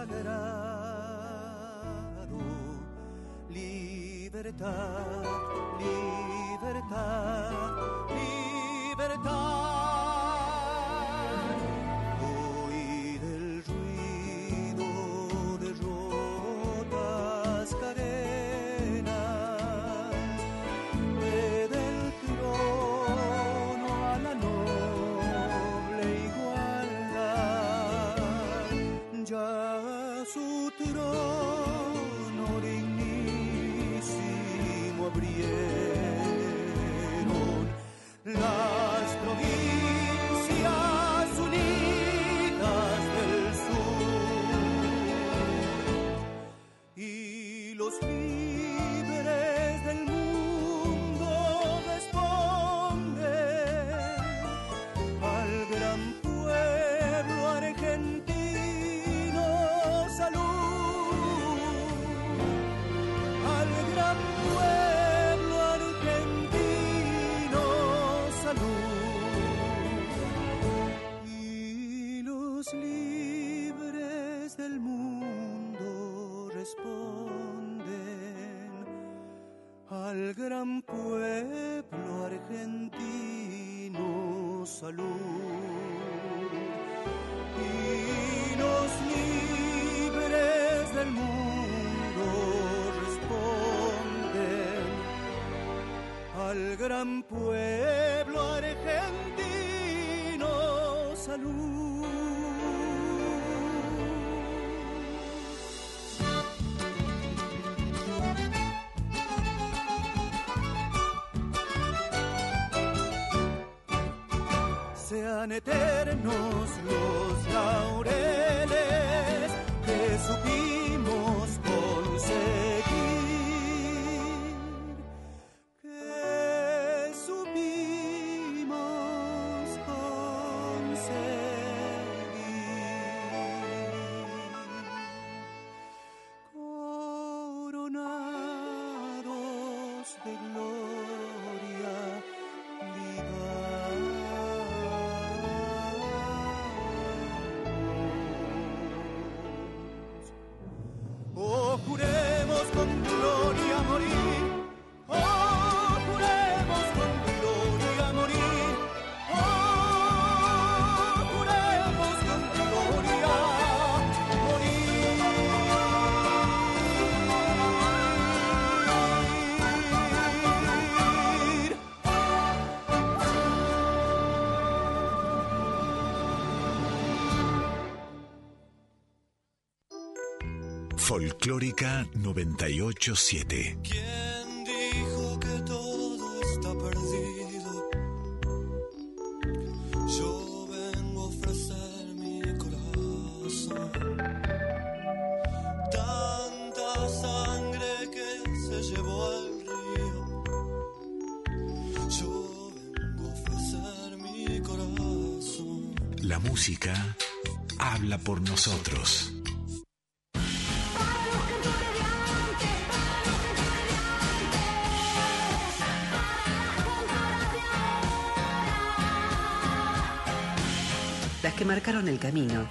sagrado, libertad, Libres del mundo responden al gran pueblo argentino salud. Niños libres del mundo responden al gran eternos los laureles Folclórica 987. ¿Quién dijo que todo está perdido? Yo vengo a ofrecer mi corazón. Tanta sangre que se llevó al río. Yo vengo a ofrecer mi corazón. La música habla por nosotros.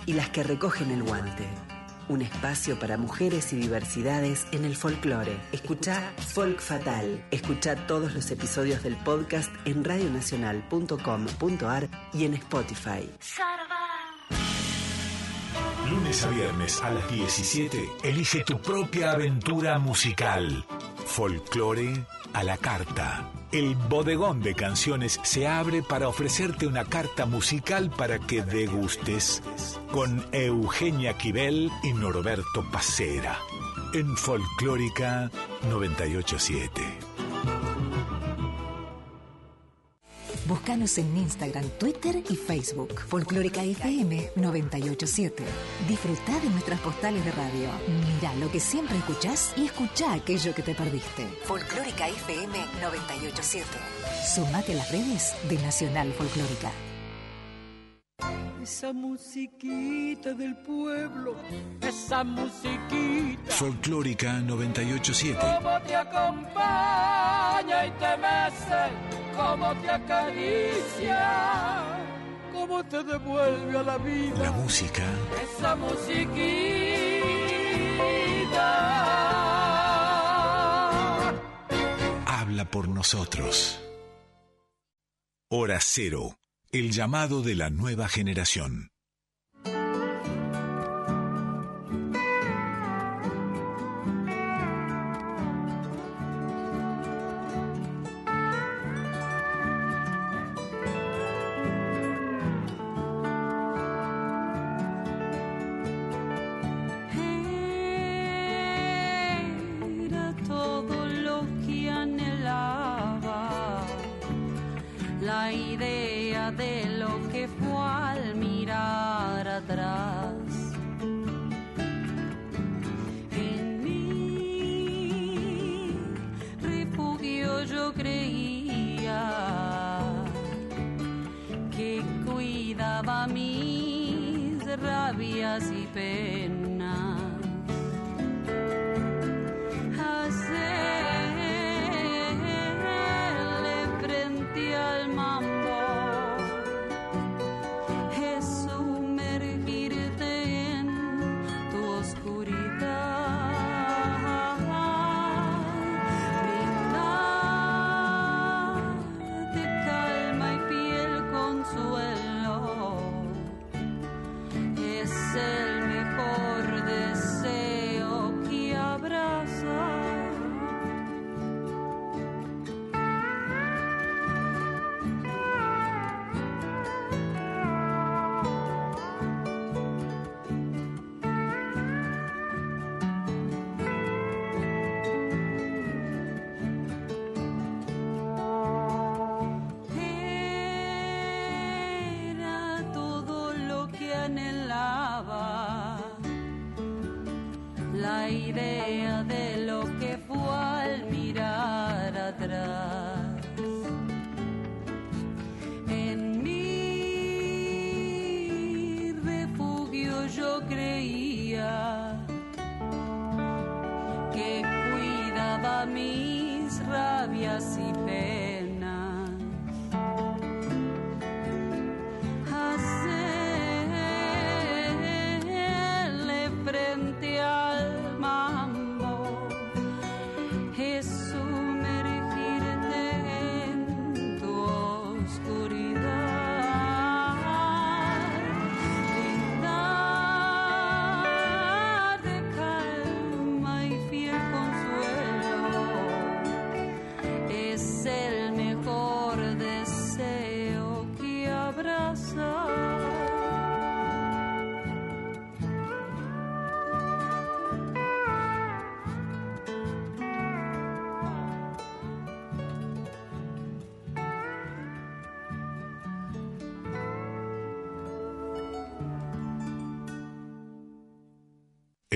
Y las que recogen el guante. Un espacio para mujeres y diversidades en el folclore. Escucha Folk Fatal. Escucha todos los episodios del podcast en radionacional.com.ar y en Spotify. Lunes a viernes a las 17, elige tu propia aventura musical. Folclore a la carta. El bodegón de canciones se abre para ofrecerte una carta musical para que degustes con Eugenia Quibel y Norberto Pacera en Folclórica 987. Búscanos en Instagram, Twitter y Facebook. Folclórica FM 987. Disfruta de nuestras postales de radio. Mira lo que siempre escuchás y escucha aquello que te perdiste. Folclórica FM 987. Sumate a las redes de Nacional Folclórica. Esa musiquita del pueblo, esa musiquita. Folclórica 987. Cómo te acompaña y te mece, cómo te acaricia, cómo cómo te devuelve a la vida. La música. Esa musiquita. Habla por nosotros. Hora cero. El llamado de la nueva generación.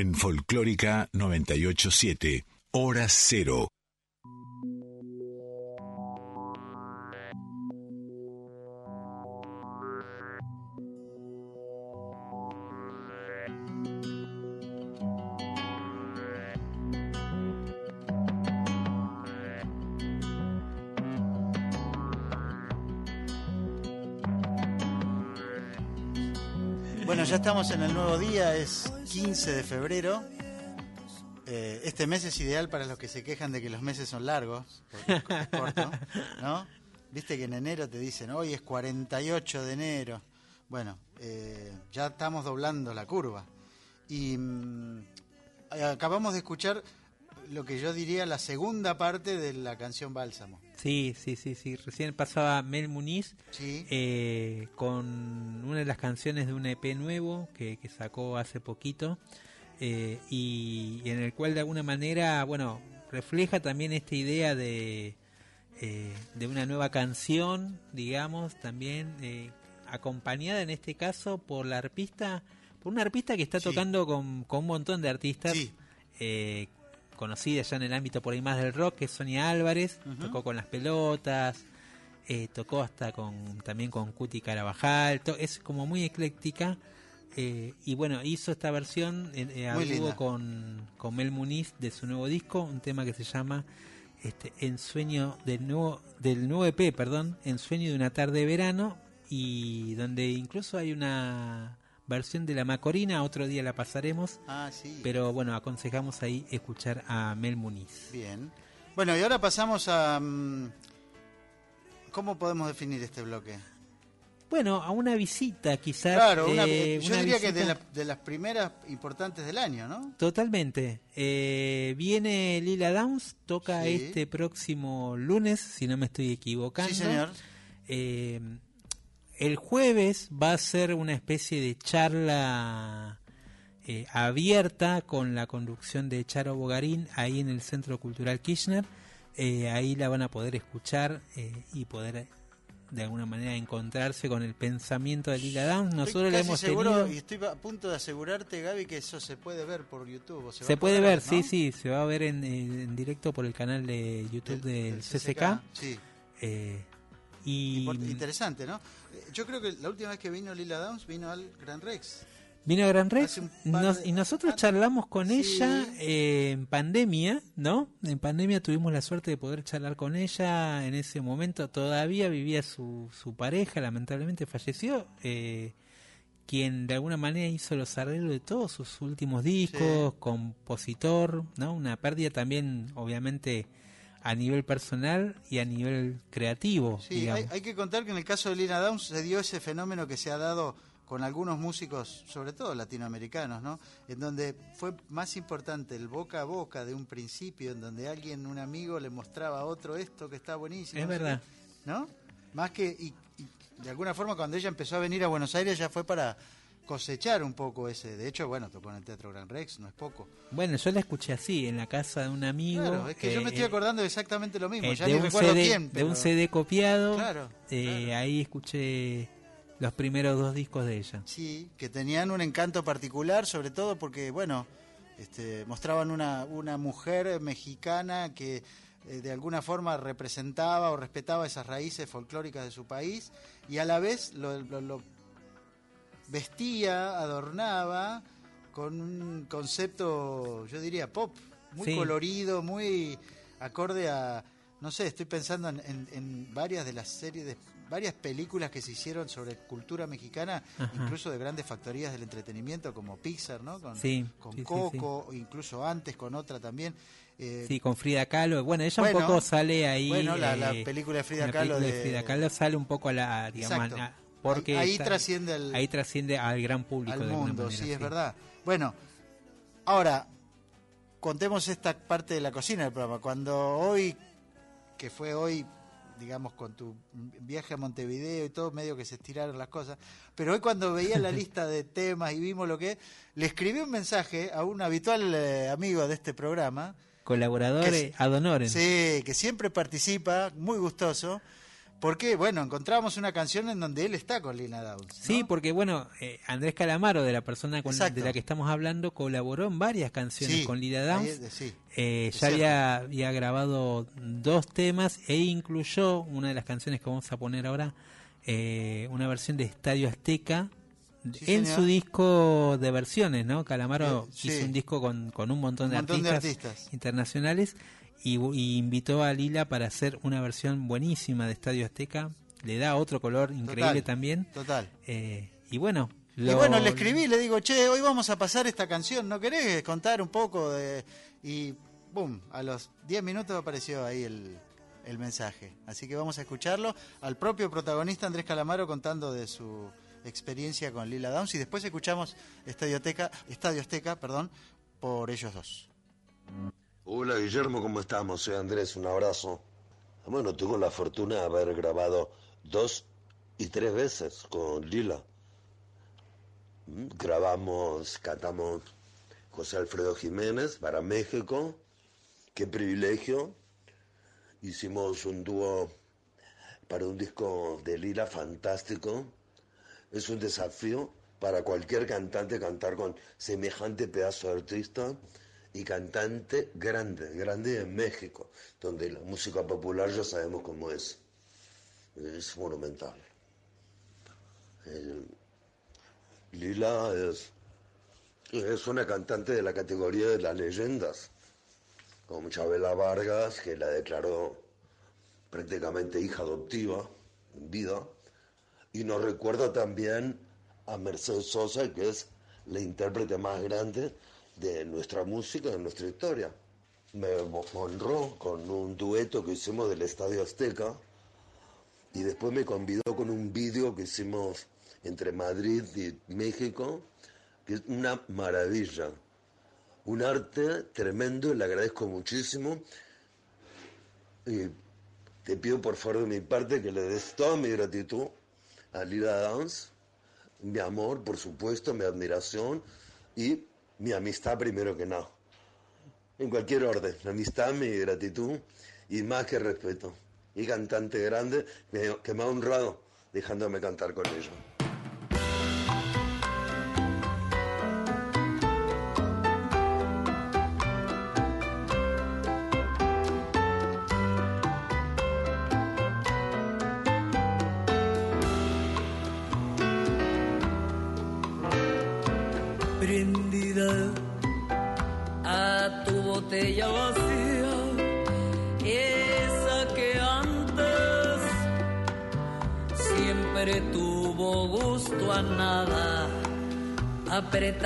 En Folclórica 987. Hora cero. Bueno, ya estamos en el nuevo día, es 15 de febrero. Eh, este mes es ideal para los que se quejan de que los meses son largos, porque es corto, ¿no? Viste que en enero te dicen, hoy es 48 de enero. Bueno, eh, ya estamos doblando la curva. Y mm, acabamos de escuchar lo que yo diría la segunda parte de la canción Bálsamo. Sí, sí, sí, sí. Recién pasaba Mel Muniz Sí. eh, con una de las canciones de un EP nuevo que, que sacó hace poquito eh, y, y en el cual de alguna manera, bueno, refleja también esta idea de, eh, de una nueva canción, digamos, también acompañada en este caso por la arpista, por una arpista que está Sí. tocando con, con un montón de artistas. Sí. eh, conocida ya en el ámbito por ahí más del rock, que es Sonia Álvarez, tocó con las pelotas, eh, tocó hasta con también con Cuti Carabajal, es como muy ecléctica. eh, y bueno, hizo esta versión, eh, eh, linda. con, con Mel Muniz de su nuevo disco, un tema que se llama este, Ensueño del nuevo, del nuevo EP, perdón, Ensueño de una tarde de verano, y donde incluso hay una versión de la Macorina, otro día la pasaremos, Ah, sí. pero bueno, aconsejamos ahí escuchar a Mel Muniz. Bien. Bueno, y ahora pasamos a... mm, ¿Cómo podemos definir este bloque? Bueno, a una visita quizás. Claro, una- eh, yo una diría que de, la- de las primeras importantes del año, ¿no? Totalmente. Eh, viene Lila Downs, toca Sí. este próximo lunes, si no me estoy equivocando. Sí, señor. Eh, el jueves va a ser una especie de charla eh, abierta con la conducción de Charo Bogarín ahí en el Centro Cultural Kirchner. Eh, ahí la van a poder escuchar eh, y poder de alguna manera encontrarse con el pensamiento de Lila Downs. Nosotros casi hemos seguro tenido. y estoy a punto de asegurarte, Gaby, que eso se puede ver por YouTube. o se Se puede ver, sí, ¿no? sí, se va a ver en, en- directo por el canal de YouTube del, CCK. Sí. eh, y Interesante, ¿no? Eh, Yo creo que la última vez que vino Lila Downs vino al Gran Rex. vino a Gran Rex nos- de- y nosotros charlamos con sí. ella eh, en pandemia, ¿no? En pandemia tuvimos la suerte de poder charlar con ella en ese momento. Todavía vivía su, su pareja, lamentablemente falleció. eh, quien de alguna manera hizo los arreglos de todos sus últimos discos, compositor, ¿no? Una pérdida también, obviamente, a nivel personal y a nivel creativo. Sí, hay, hay que contar que en el caso de Lina Downs se dio ese fenómeno que se ha dado con algunos músicos, sobre todo latinoamericanos, ¿no? En donde fue más importante el boca a boca de un principio, en donde alguien, un amigo, le mostraba a otro esto que está buenísimo. Es verdad. ¿No? Más que, y, y de alguna forma cuando ella empezó a venir a Buenos Aires ya fue para cosechar un poco ese. De hecho, bueno, tocó en el Teatro Gran Rex, no es poco. Bueno, yo la escuché así, en la casa de un amigo. Claro, es que yo me estoy eh, acordando de exactamente lo mismo, eh, ya ni un recuerdo CD, quién. de un CD copiado. Claro, eh, claro. Ahí escuché los primeros dos discos de ella. Sí, que tenían un encanto particular, sobre todo porque, bueno, este, mostraban una, una mujer mexicana que eh, de alguna forma representaba o respetaba esas raíces folclóricas de su país y a la vez lo, lo- lo vestía, adornaba con un concepto, yo diría, pop, muy Sí. colorido, muy acorde a, no sé, estoy pensando en, en- en varias de las series, de, varias películas que se hicieron sobre cultura mexicana, Ajá. incluso de grandes factorías del entretenimiento como Pixar, ¿no? Con, Sí, con sí, sí, Coco, incluso antes con otra también. Eh, Sí, con Frida Kahlo. Bueno, ella Bueno, un poco sale ahí. bueno, la- la eh, película de Frida la Kahlo película de- Frida Kahlo sale un poco a la. Digamos, a- porque ahí, ahí está- trasciende al, ahí trasciende al gran público. al de mundo, manera, sí, es verdad. Bueno, ahora, contemos esta parte de la cocina del programa. Cuando hoy, que fue hoy, digamos, con tu viaje a Montevideo y todo, medio que se estiraron las cosas, pero hoy cuando veía la lista de temas y vimos lo que, le escribí un mensaje a un habitual eh, amigo de este programa, Colaborador ad honorem. Sí, que siempre participa, muy gustoso, porque, bueno, encontramos una canción en donde él está con Lina Downs. ¿no? Sí, porque bueno, eh, Andrés Calamaro, de la persona con- de la que estamos hablando, colaboró en varias canciones Sí, con ahí Downs. es- sí, Eh, ya había, había grabado dos temas e incluyó una de las canciones que vamos a poner ahora, eh, una versión de Estadio Azteca Sí, en señor. su disco de versiones, ¿no? Calamaro Eh, hizo un disco con, con un montón, Un de, montón de artistas artistas. internacionales y, y invitó a Lila para hacer una versión buenísima de Estadio Azteca. Le da otro color increíble Total, también. Total. Eh, y bueno, Y bueno, le escribí, le digo, che, hoy vamos a pasar esta canción, ¿no querés contar un poco? de Y, boom, a los 10 minutos apareció ahí el, el mensaje. Así que vamos a escucharlo al propio protagonista Andrés Calamaro contando de su experiencia con Lila Downs y después escuchamos Estadio Azteca, perdón, por ellos dos. Hola Guillermo, ¿cómo estamos? Soy Andrés, un abrazo. Bueno, tengo la fortuna de haber grabado dos y tres veces con Lila. Mm, Grabamos, cantamos José Alfredo Jiménez para México. Qué privilegio. Hicimos un dúo para un disco de Lila fantástico. Es un desafío para cualquier cantante cantar con semejante pedazo de artista y cantante grande, grande en México, donde la música popular ya sabemos cómo es. Es monumental. Lila es, es una cantante de la categoría de las leyendas, como Chabela Vargas, que la declaró prácticamente hija adoptiva en vida, Y nos recuerda también a Mercedes Sosa, que es la intérprete más grande de nuestra música, de nuestra historia. Me honró con un dueto que hicimos del Estadio Azteca y después me convidó con un vídeo que hicimos entre Madrid y México, que es una maravilla. Un arte tremendo le agradezco muchísimo. Y te pido por favor de mi parte que le des toda mi gratitud a Lila Dance, mi amor, por supuesto, mi admiración y mi amistad primero que nada. En cualquier orden, la amistad, mi gratitud y más que respeto. Y cantante grande que me ha honrado dejándome cantar con ella.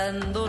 Apretando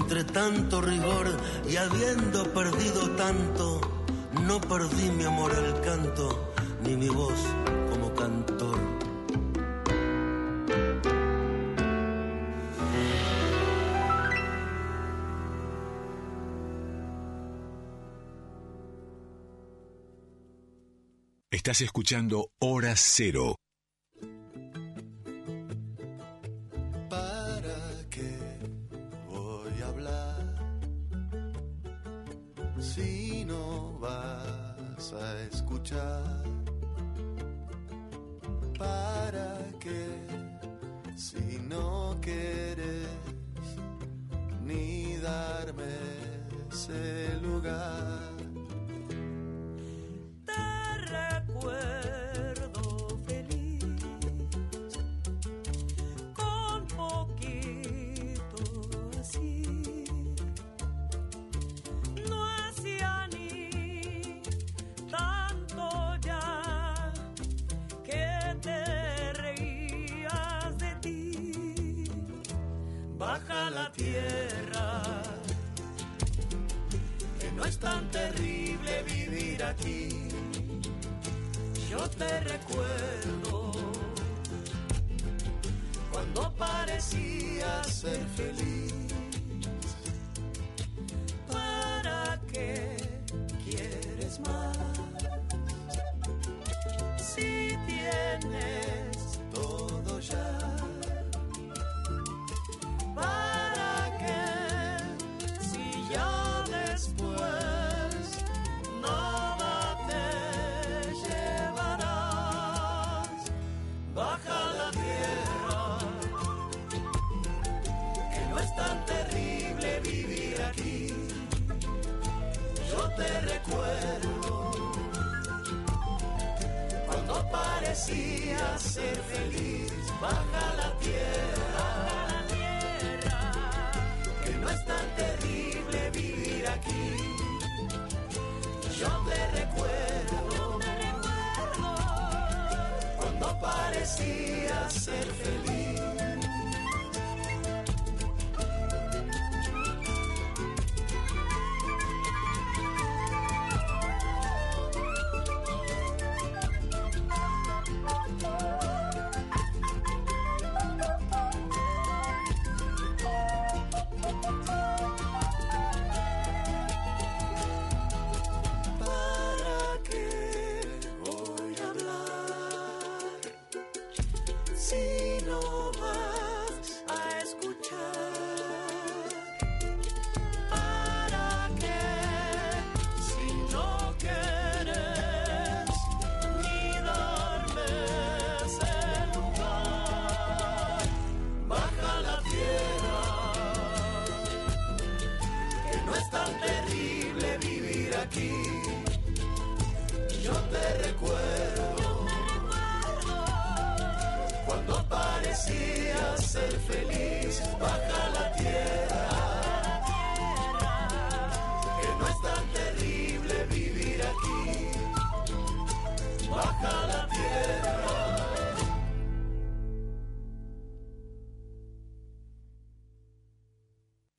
entre tanto rigor y habiendo perdido tanto, no perdí mi amor al canto, ni mi voz como cantor. Estás escuchando Hora Cero terrible vivir aquí. Yo te recuerdo cuando parecías ser feliz. Parecías ser feliz. Baja la tierra,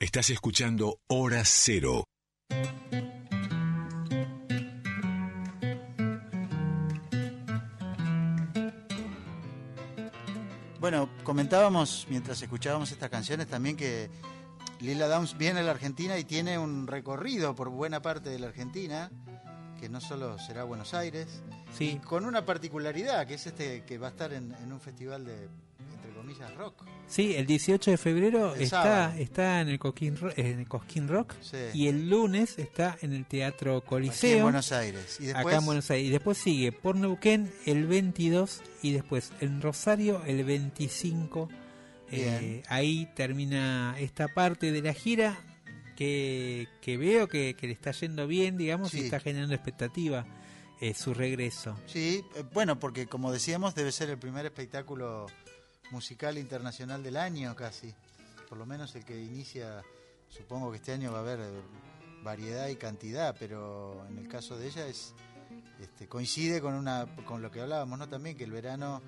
Estás escuchando Hora Cero. Bueno, comentábamos mientras escuchábamos estas canciones también que Lila Downs viene a la Argentina y tiene un recorrido por buena parte de la Argentina, que no solo será Buenos Aires, Sí. y con una particularidad, que es este que va a estar en, en un festival de, comillas, rock. Sí, el 18 de febrero El está, sábado. está en el, Coquín, Ro- en el Cosquín Rock Sí. y el lunes está en el Teatro Aquí en Coliseo. Buenos Aires. Y después, acá en Buenos Aires. Y después sigue por Neuquén el 22 y después en Rosario el 25. Eh, ahí termina esta parte de la gira que, que veo que, que le está yendo bien, digamos, y está generando expectativa eh, su regreso. Sí, eh, bueno, porque como decíamos, debe ser el primer espectáculo musical internacional del año casi. Por lo menos el que inicia, supongo que este año va a haber eh, variedad y cantidad, pero en el caso de ella es este, coincide con una con lo que hablábamos, ¿no? También que el verano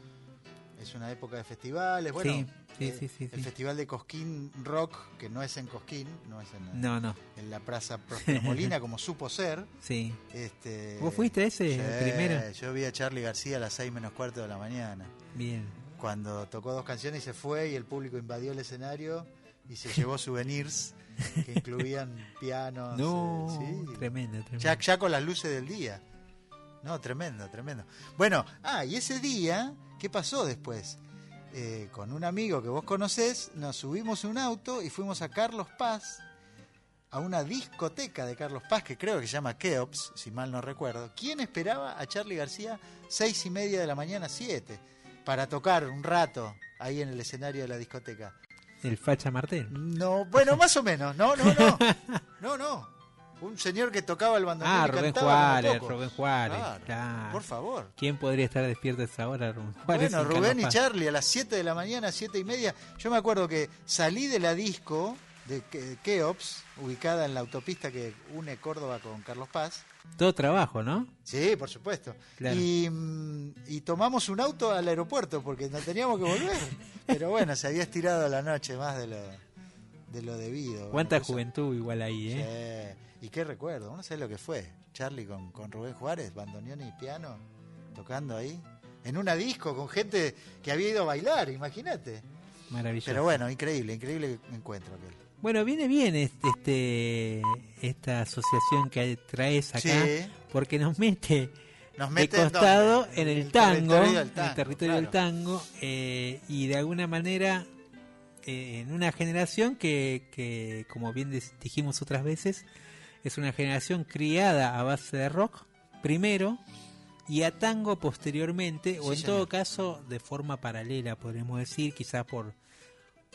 es una época de festivales, bueno, Sí, sí, eh, sí, el festival de Cosquín Rock, que no es en Cosquín, no es en, No, no, en la Plaza Próspero Molina como supo ser. sí. Este, ¿Vos fuiste ese, el primero? Yo vi a Charlie García a las 6 menos cuarto de la mañana, Bien. Cuando tocó dos canciones y se fue y el público invadió el escenario y se llevó souvenirs que incluían pianos. No, eh, sí. tremendo, tremendo. Ya, ya con las luces del día. No, tremendo, tremendo. Bueno, ah, y ese día, ¿qué pasó después? Eh, con un amigo que vos conocés, nos subimos un auto y fuimos a Carlos Paz a una discoteca de Carlos Paz, que creo que se llama Keops, si mal no recuerdo. ¿Quién esperaba a Charlie García seis y media de la mañana, siete, para tocar un rato ahí en el escenario de la discoteca? El Facha Martel. No, bueno, más o menos. No, no, no. No, no. Un señor que tocaba el bandoneón Ah, y Rubén Juárez. Rubén Juárez. Claro, claro. Por favor. ¿Quién podría estar despierto a esa hora, Rubén Juárez? Bueno, en Rubén y? Charlie a las 7 de la mañana, siete y media. Yo me acuerdo que salí de la disco de Ke- Keops, ubicada en la autopista que une Córdoba con Carlos Paz. Todo trabajo, ¿no? Sí, por supuesto. Claro. Y, mm, y tomamos un auto al aeropuerto porque no teníamos que volver. Pero bueno, se había estirado la noche más de lo, de lo debido. Cuánta juventud igual ahí, ¿eh? Sí. Y qué recuerdo, no sé lo que fue. Charlie con, con Rubén Juárez, bandoneón y piano, tocando ahí. En una disco con gente que había ido a bailar, imagínate. Maravilloso. Pero bueno, increíble, increíble encuentro aquel. Bueno, viene bien este, este esta asociación que traes acá, Sí. porque nos mete Nos de mete en costado en el, el tango, territorio del en el territorio del tango, eh, y de alguna manera eh, en una generación que, que, como bien dijimos otras veces, es una generación criada a base de rock, primero, y a tango posteriormente, o Sí, en señor. todo caso de forma paralela, podríamos decir, quizás por,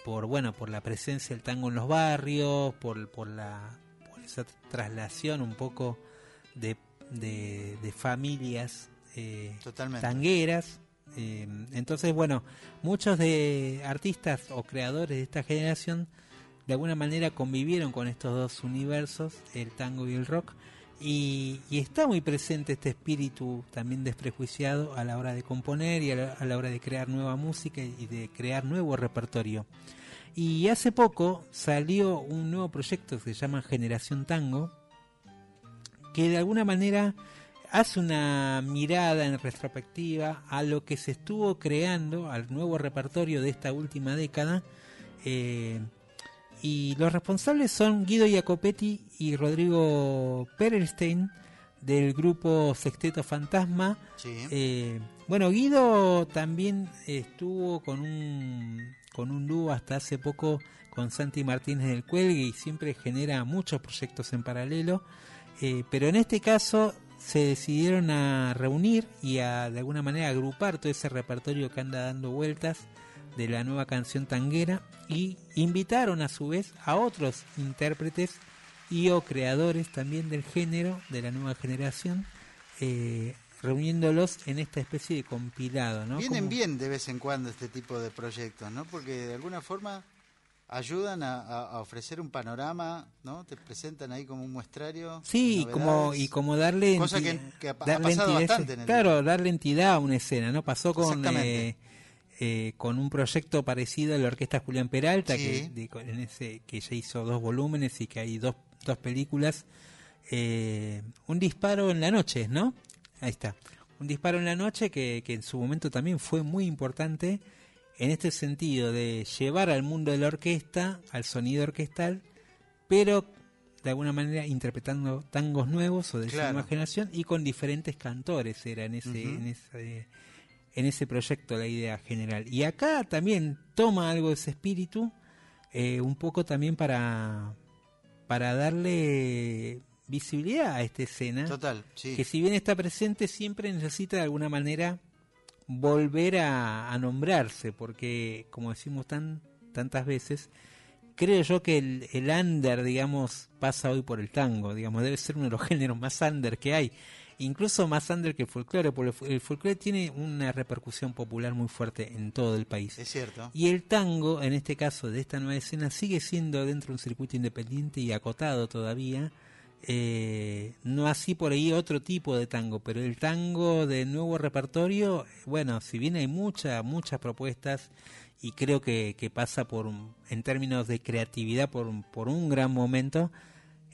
por bueno, por la presencia del tango en los barrios, por, por la por esa traslación un poco de, de, de familias eh, Totalmente. tangueras. Eh, entonces, bueno, muchos de artistas o creadores de esta generación de alguna manera convivieron con estos dos universos, el tango y el rock, y, está muy presente este espíritu también desprejuiciado a la hora de componer y a la, a la hora de crear nueva música y de crear nuevo repertorio. Y hace poco salió un nuevo proyecto que se llama Generación Tango, que de alguna manera hace una mirada en retrospectiva a lo que se estuvo creando, al nuevo repertorio de esta última década. eh, y los responsables son Guido Jacopetti y Rodrigo Perelstein del grupo Sexteto Fantasma. Sí. Eh, bueno, Guido también estuvo con un, con un dúo hasta hace poco con Santi Martínez del Cuelgue y siempre genera muchos proyectos en paralelo. Eh, pero en este caso se decidieron a reunir y a de alguna manera agrupar todo ese repertorio que anda dando vueltas de la nueva canción tanguera y invitaron a su vez a otros intérpretes y o creadores también del género de la nueva generación eh, reuniéndolos en esta especie de compilado ¿no? Vienen Como- bien de vez en cuando este tipo de proyectos, ¿no? Porque de alguna forma ayudan a, ofrecer un panorama, ¿no? Te presentan ahí como un muestrario. Sí, como, y como darle, Cosa que- que ha- pasado bastante en el- claro, darle entidad a una escena, ¿no? Pasó con eh, eh, con un proyecto parecido a la orquesta Julián Peralta, Sí. que, de- en ese, que ya hizo dos volúmenes y que hay dos, dos películas. Eh, un disparo en la noche, ¿no? Ahí está. Un disparo en la noche que, que en su momento también fue muy importante en este sentido de llevar al mundo de la orquesta, al sonido orquestal, pero de alguna manera interpretando tangos nuevos o de Claro. nueva generación y con diferentes cantores era en ese, en ese en ese proyecto la idea general y acá también toma algo de ese espíritu eh, un poco también para para darle visibilidad a esta escena Total, sí. que si bien está presente siempre necesita de alguna manera volver a, a nombrarse porque como decimos tan tantas veces creo yo que el, el under digamos pasa hoy por el tango digamos debe ser uno de los géneros más under que hay incluso más under que el folclore porque el fol- el folclore tiene una repercusión popular muy fuerte en todo el país Es cierto. y el tango, en este caso de esta nueva escena, sigue siendo dentro de un circuito independiente y acotado todavía. Eh, no así por ahí otro tipo de tango, pero el tango de nuevo repertorio, bueno, si bien hay muchas, muchas propuestas y creo que, que pasa por, en términos de creatividad, por, por un gran momento,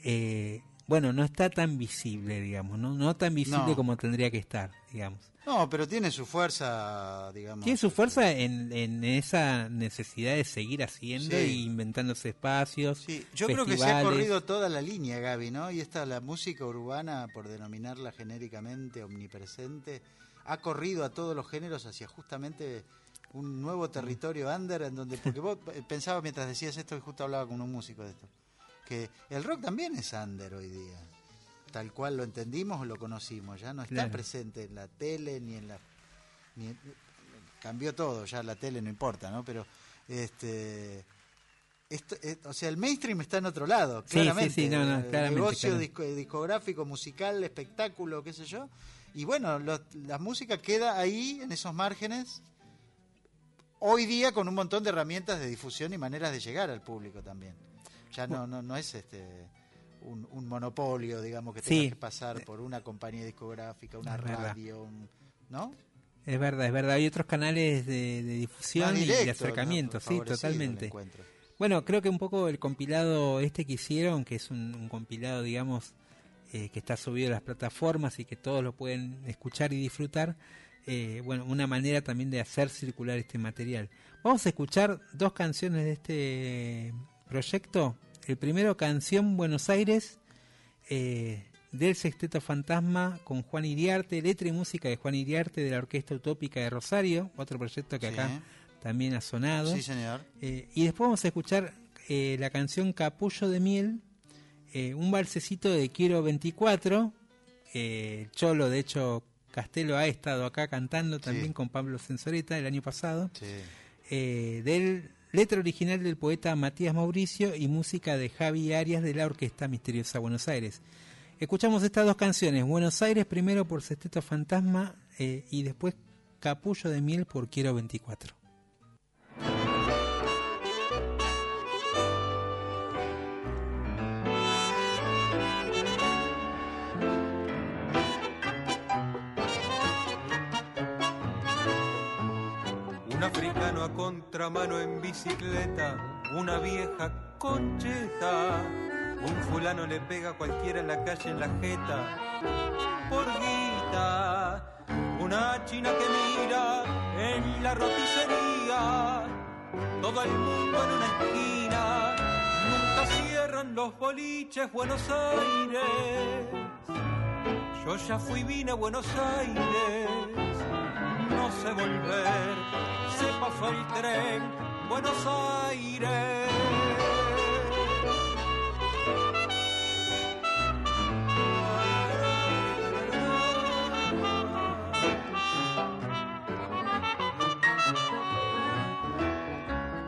eh, bueno, no está tan visible, digamos, no, no tan visible No. como tendría que estar, digamos. No, pero tiene su fuerza, digamos. Tiene su fuerza en, en esa necesidad de seguir haciendo Sí. e inventándose espacios. Sí, yo creo que se ha corrido toda la línea, Gaby, ¿no? Y esta, la música urbana, por denominarla genéricamente omnipresente, ha corrido a todos los géneros hacia justamente un nuevo territorio under, en donde, porque vos eh, pensaba mientras decías esto, y justo hablaba con un músico de esto, el rock también es under hoy día. Tal cual lo entendimos o lo conocimos. Ya no está Claro. presente en la tele ni en la. ni en- cambió todo, ya la tele no importa, ¿no? Pero. este esto, eh, o sea, el mainstream está en otro lado, claramente. sí, sí, no, no, El negocio claro. disco- discográfico, musical, espectáculo, qué sé yo. Y bueno, lo- la música queda ahí, en esos márgenes, hoy día con un montón de herramientas de difusión y maneras de llegar al público también. Ya no, no, no es este un, un monopolio, digamos, que Sí. tengas que pasar por una compañía discográfica, una Es radio, un- ¿no? Es verdad, es verdad. Hay otros canales de, de difusión y de acercamiento, sí, totalmente. Bueno, creo que un poco el compilado este que hicieron, que es un, un compilado, digamos, eh, que está subido a las plataformas y que todos lo pueden escuchar y disfrutar, eh, bueno, una manera también de hacer circular este material. Vamos a escuchar dos canciones de este proyecto. El primero, canción Buenos Aires, eh, del Sexteto Fantasma con Juan Iriarte, letra y música de Juan Iriarte de la Orquesta Utópica de Rosario, otro proyecto que Sí. acá también ha sonado. Sí, señor. Eh, y después vamos a escuchar eh, la canción Capullo de Miel, un balsecito de Quiero 24. Eh, Cholo, de hecho, Castelo ha estado acá cantando también Sí. con Pablo Sensoreta el año pasado. Sí. Del letra original del poeta Matías Mauricio y música de Javi Arias de la Orquesta Misteriosa Buenos Aires. Escuchamos estas dos canciones, Buenos Aires primero por Sesteto Fantasma eh, y después Capullo de Miel por Quiero 24. Africano a contramano en bicicleta, una vieja concheta. Un fulano le pega a cualquiera en la calle en la jeta. Por guita, una china que mira en la roticería. Todo el mundo en una esquina, nunca cierran los boliches Buenos Aires. Yo ya fui, vine a Buenos Aires no sé volver. Se pasó el tren, Buenos Aires.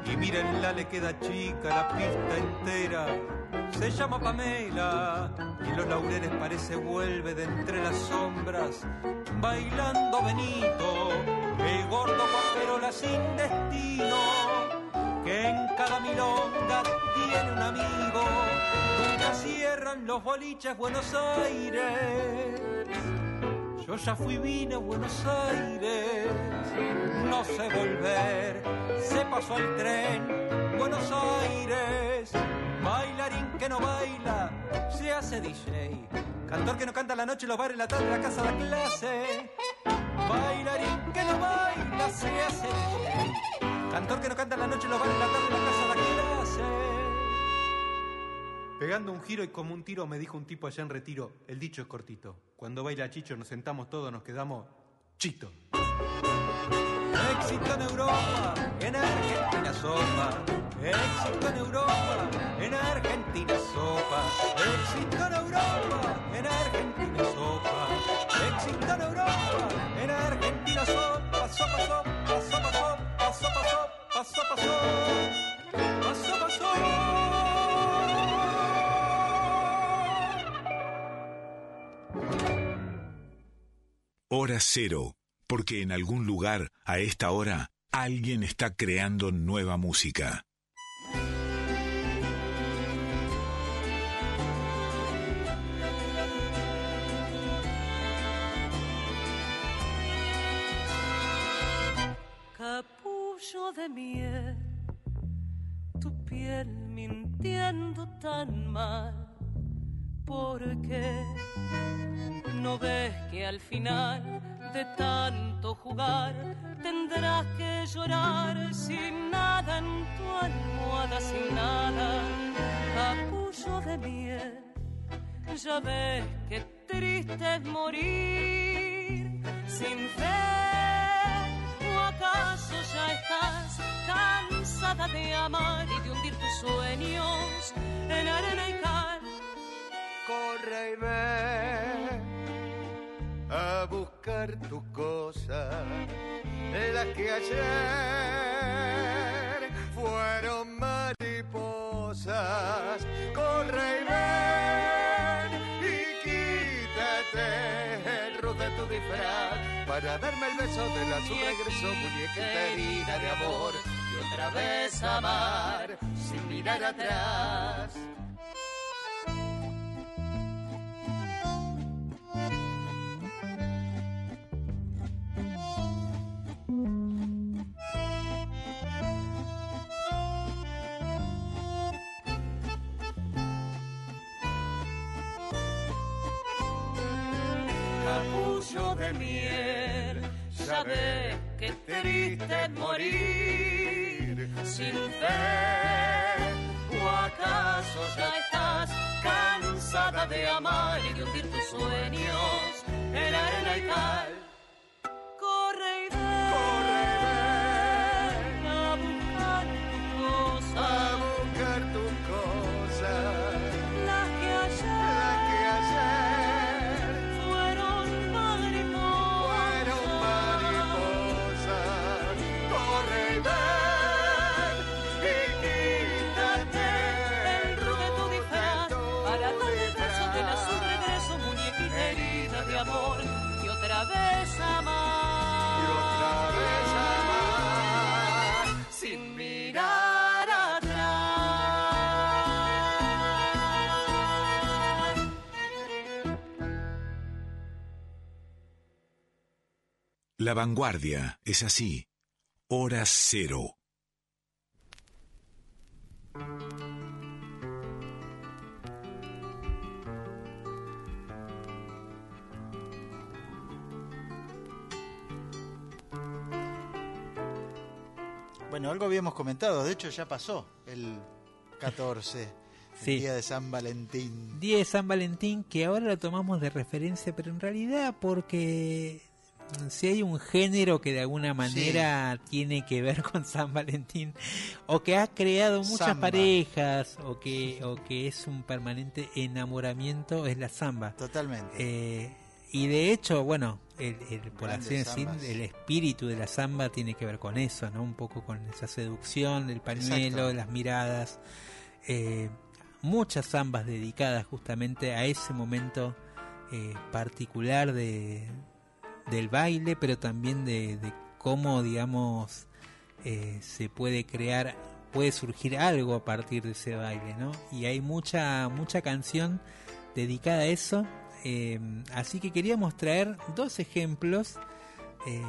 Y mírenla, le queda chica la pista entera. Se llama Pamela y los laureles parece vuelve de entre las sombras, bailando Benito, el gordo guaperola sin destino, que en cada milonga tiene un amigo. Nunca cierran los boliches Buenos Aires. Yo ya fui, vine a Buenos Aires, no sé volver, se pasó el tren, Buenos Aires, bailarín que no baila, se hace DJ, cantor que no canta la noche, los bares, la tarde, la casa, la clase, bailarín que no baila, se hace DJ, cantor que no canta la noche, los bares, la tarde, la casa, la clase. Pegando un giro y como un tiro me dijo un tipo allá en retiro, el dicho es cortito. Cuando baila Chicho nos sentamos todos, nos quedamos chito. Éxito en Europa, en Argentina sopa. Éxito en Europa, en Argentina sopa. Éxito en Europa, en Argentina sopa. Éxito en Europa, en Argentina sopa. Sopa, sopa, sopa, sopa, sopa, sopa, sopa, sopa. Sopa, Hora cero, porque en algún lugar, a esta hora, alguien está creando nueva música. capullo de miel, tu piel mintiendo tan mal, porque no ves que al final de tanto jugar tendrás que llorar sin nada en tu almohada, sin nada, capullo de miel, ya ves que triste es morir sin fe. ¿O acaso ya estás cansada de amar y de hundir tus sueños en arena. Corre y ve a buscar tus cosas, las que ayer fueron mariposas. Corre y ven y quítate el ruz de tu disfraz para darme el beso del azul regreso, muñequita herida de amor y otra vez amar sin mirar atrás. Capullo de miel, sabes que triste es morir sin fe. ¿O acaso ya estás cansada de amar y de hundir tus sueños en arena y cal? La vanguardia es así. Hora cero. Bueno, algo habíamos comentado, de hecho ya pasó el 14, el día de San Valentín. Día de San Valentín que ahora lo tomamos de referencia, pero en realidad porque si hay un género que de alguna manera tiene que ver con San Valentín o que ha creado muchas Samba. parejas o que o que es un permanente enamoramiento es la samba. Totalmente. Eh, y de hecho, bueno, el, el- por así decir, el espíritu de la samba tiene que ver con eso, ¿no? Un poco con esa seducción del pañuelo, Exacto. las miradas. eh, muchas zambas dedicadas justamente a ese momento eh, particular de, del baile, pero también de, de cómo, digamos, eh, se puede crear, puede surgir algo a partir de ese baile, ¿no? Y hay mucha, mucha canción dedicada a eso. eh, así que queríamos traer dos ejemplos eh,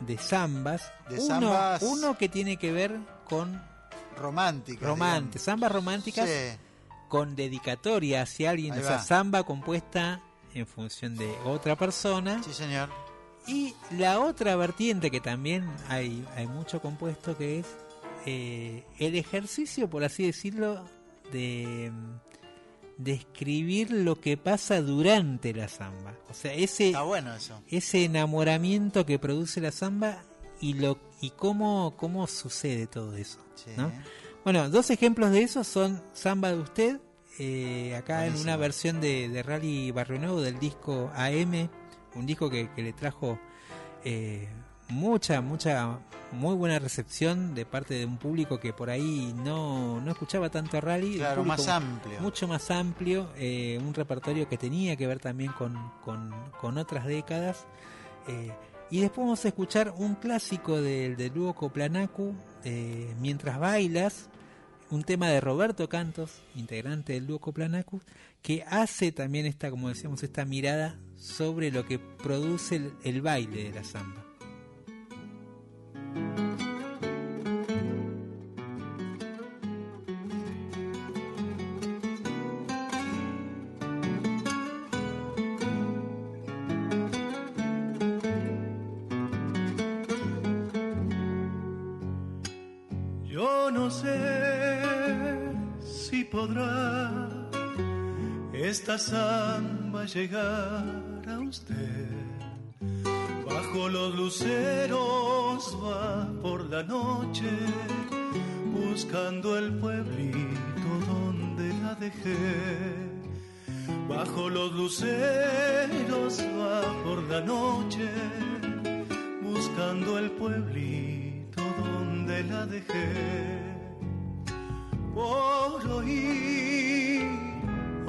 de zambas. De uno, zambas- uno que tiene que ver con Romántica. románticas, zambas románticas Sí, con dedicatoria hacia alguien, Ahí o sea, va. samba compuesta en función de otra persona. sí, señor. Y la otra vertiente que también hay, hay mucho compuesto que es eh, el ejercicio, por así decirlo, de describir lo que pasa durante la samba. O sea, ese, Está bueno eso. ese enamoramiento que produce la samba y lo y cómo, cómo sucede todo eso. Sí. ¿no? Bueno, dos ejemplos de eso son Samba de Usted, eh, acá en una versión de, de Rally Barrio Nuevo del disco AM, un disco que, que le trajo eh, mucha, mucha, muy buena recepción de parte de un público que por ahí no, no escuchaba tanto Rally. Claro, más amplio. Mucho más amplio, eh, un repertorio que tenía que ver también con, con, con otras décadas. eh, y después vamos a escuchar un clásico del, del dúo Coplanacu, eh, Mientras bailas, un tema de Roberto Cantos, integrante del dúo Coplanacu, que hace también esta, como decíamos, esta mirada sobre lo que produce el baile de la samba. Esta samba llegar a usted. Bajo los luceros va por la noche buscando el pueblito donde la dejé. Bajo los luceros va por la noche, buscando el pueblito donde la dejé. Por oír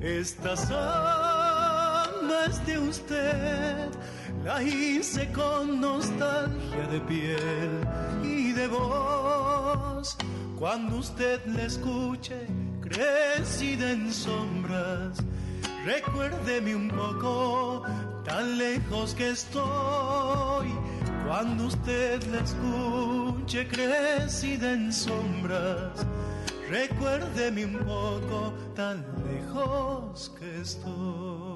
Esta samba es de usted, la hice con nostalgia de piel y de voz. Cuando usted la escuche, crecida en sombras, recuérdeme un poco, tan lejos que estoy. Cuando usted la escuche, crecida en sombras, recuérdeme un poco, tan lejos que estoy.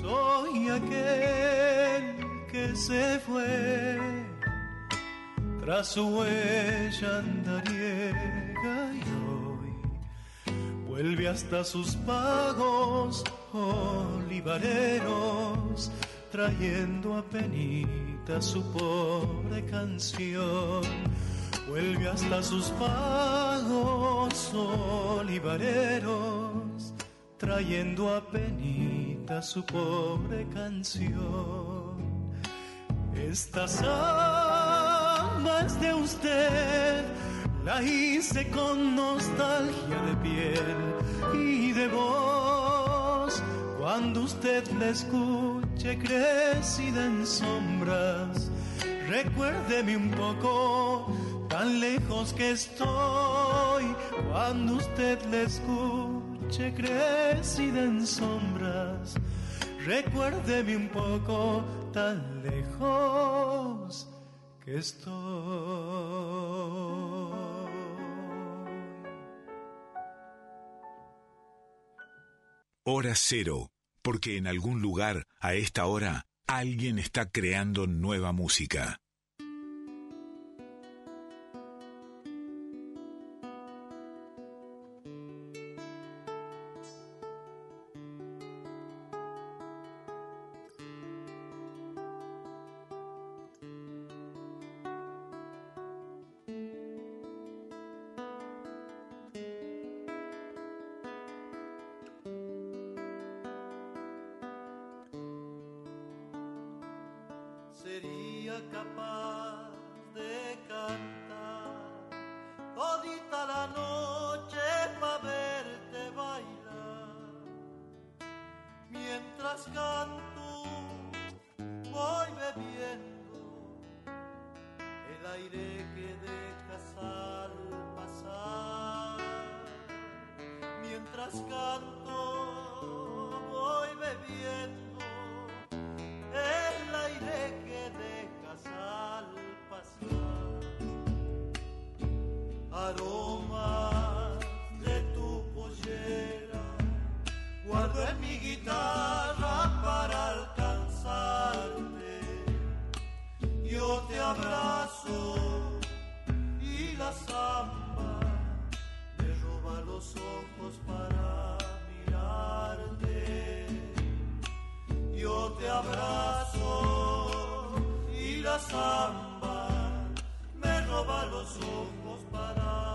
Soy aquel que se fue. Tras su huella andariega y hoy vuelve hasta sus pagos olivareros trayendo a penita su pobre canción. Vuelve hasta sus pagos olivareros, trayendo a penita su pobre canción. Esta samba es de usted, la hice con nostalgia de piel y de voz. Cuando usted la escuche crecida en sombras, recuérdeme un poco tan lejos que estoy cuando usted le escuche crecida en sombras. Recuérdeme un poco tan lejos que estoy. Hora cero, porque en algún lugar, a esta hora, alguien está creando nueva música. Me roba los ojos para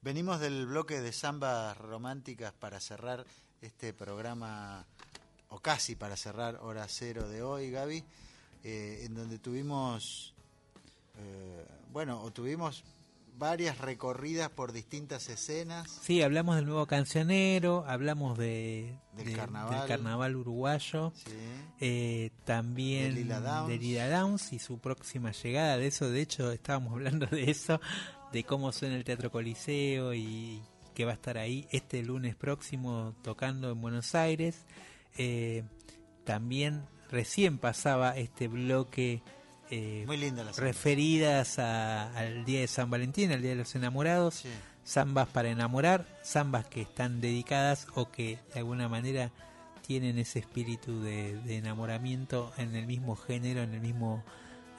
Venimos del bloque de zambas románticas para cerrar este programa, o casi para cerrar hora cero de hoy, Gaby, eh, en donde tuvimos, eh, bueno, o tuvimos varias recorridas por distintas escenas. Sí, hablamos del nuevo cancionero, hablamos de, Del de- carnaval. carnaval uruguayo, Sí. eh, también De Lila Downs. de Lila Downs y su próxima llegada. De eso, de hecho, estábamos hablando de eso, de cómo suena el Teatro Coliseo y que va a estar ahí este lunes próximo tocando en Buenos Aires. Eh, también recién pasaba este bloque. Eh, Muy linda referidas a- al día de San Valentín, al día de los enamorados, Sí. zambas para enamorar, zambas que están dedicadas o que de alguna manera tienen ese espíritu de, de enamoramiento en el mismo género, en el mismo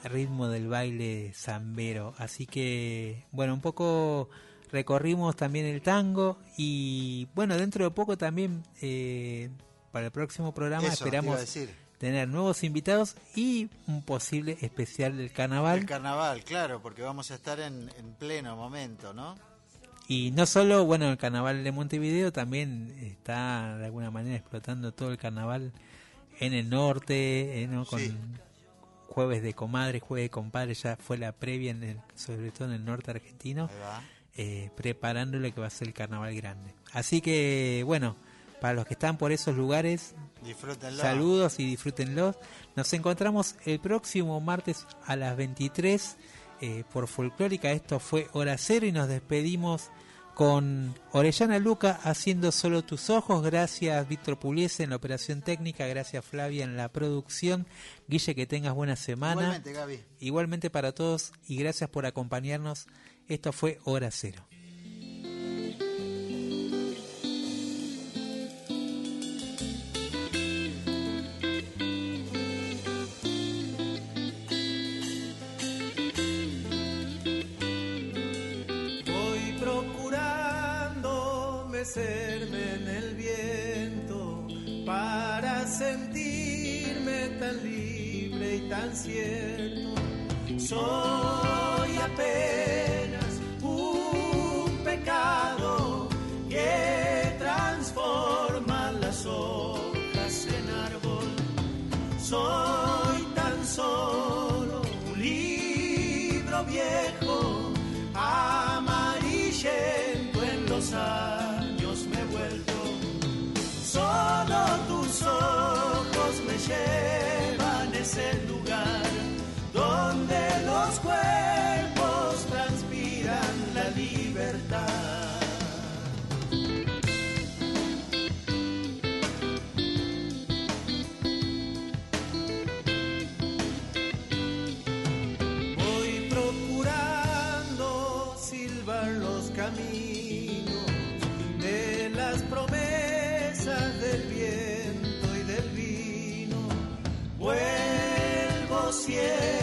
ritmo del baile zambero. Así que, bueno, un poco recorrimos también el tango y, bueno, dentro de poco también, eh, para el próximo programa, Eso, esperamos decir. Tener nuevos invitados y un posible especial del carnaval. El carnaval, claro, porque vamos a estar en, en pleno momento, ¿no? Y no solo, bueno, el carnaval de Montevideo también está de alguna manera explotando todo el carnaval en el norte, eh, ¿no? con Sí. jueves de comadres, jueves de compadres, ya fue la previa, en el- sobre todo en el norte argentino, eh, preparando lo que va a ser el carnaval grande. Así que, bueno, para los que están por esos lugares, Disfrútenlo. Saludos y disfrútenlos. Nos encontramos el próximo martes a las 23 eh, por Folclórica. Esto fue Hora Cero y nos despedimos con Orellana Luca haciendo solo tus ojos. Gracias Víctor Puliese en la operación técnica, gracias Flavia en la producción. Guille, que tengas buena semana. Igualmente, Gaby. Igualmente para todos y gracias por acompañarnos. Esto fue Hora Cero. En el viento para sentirme tan libre y tan cierto. Soy cuerpos transpiran la libertad. Voy procurando silbar los caminos de las promesas del viento y del vino. Vuelvo siempre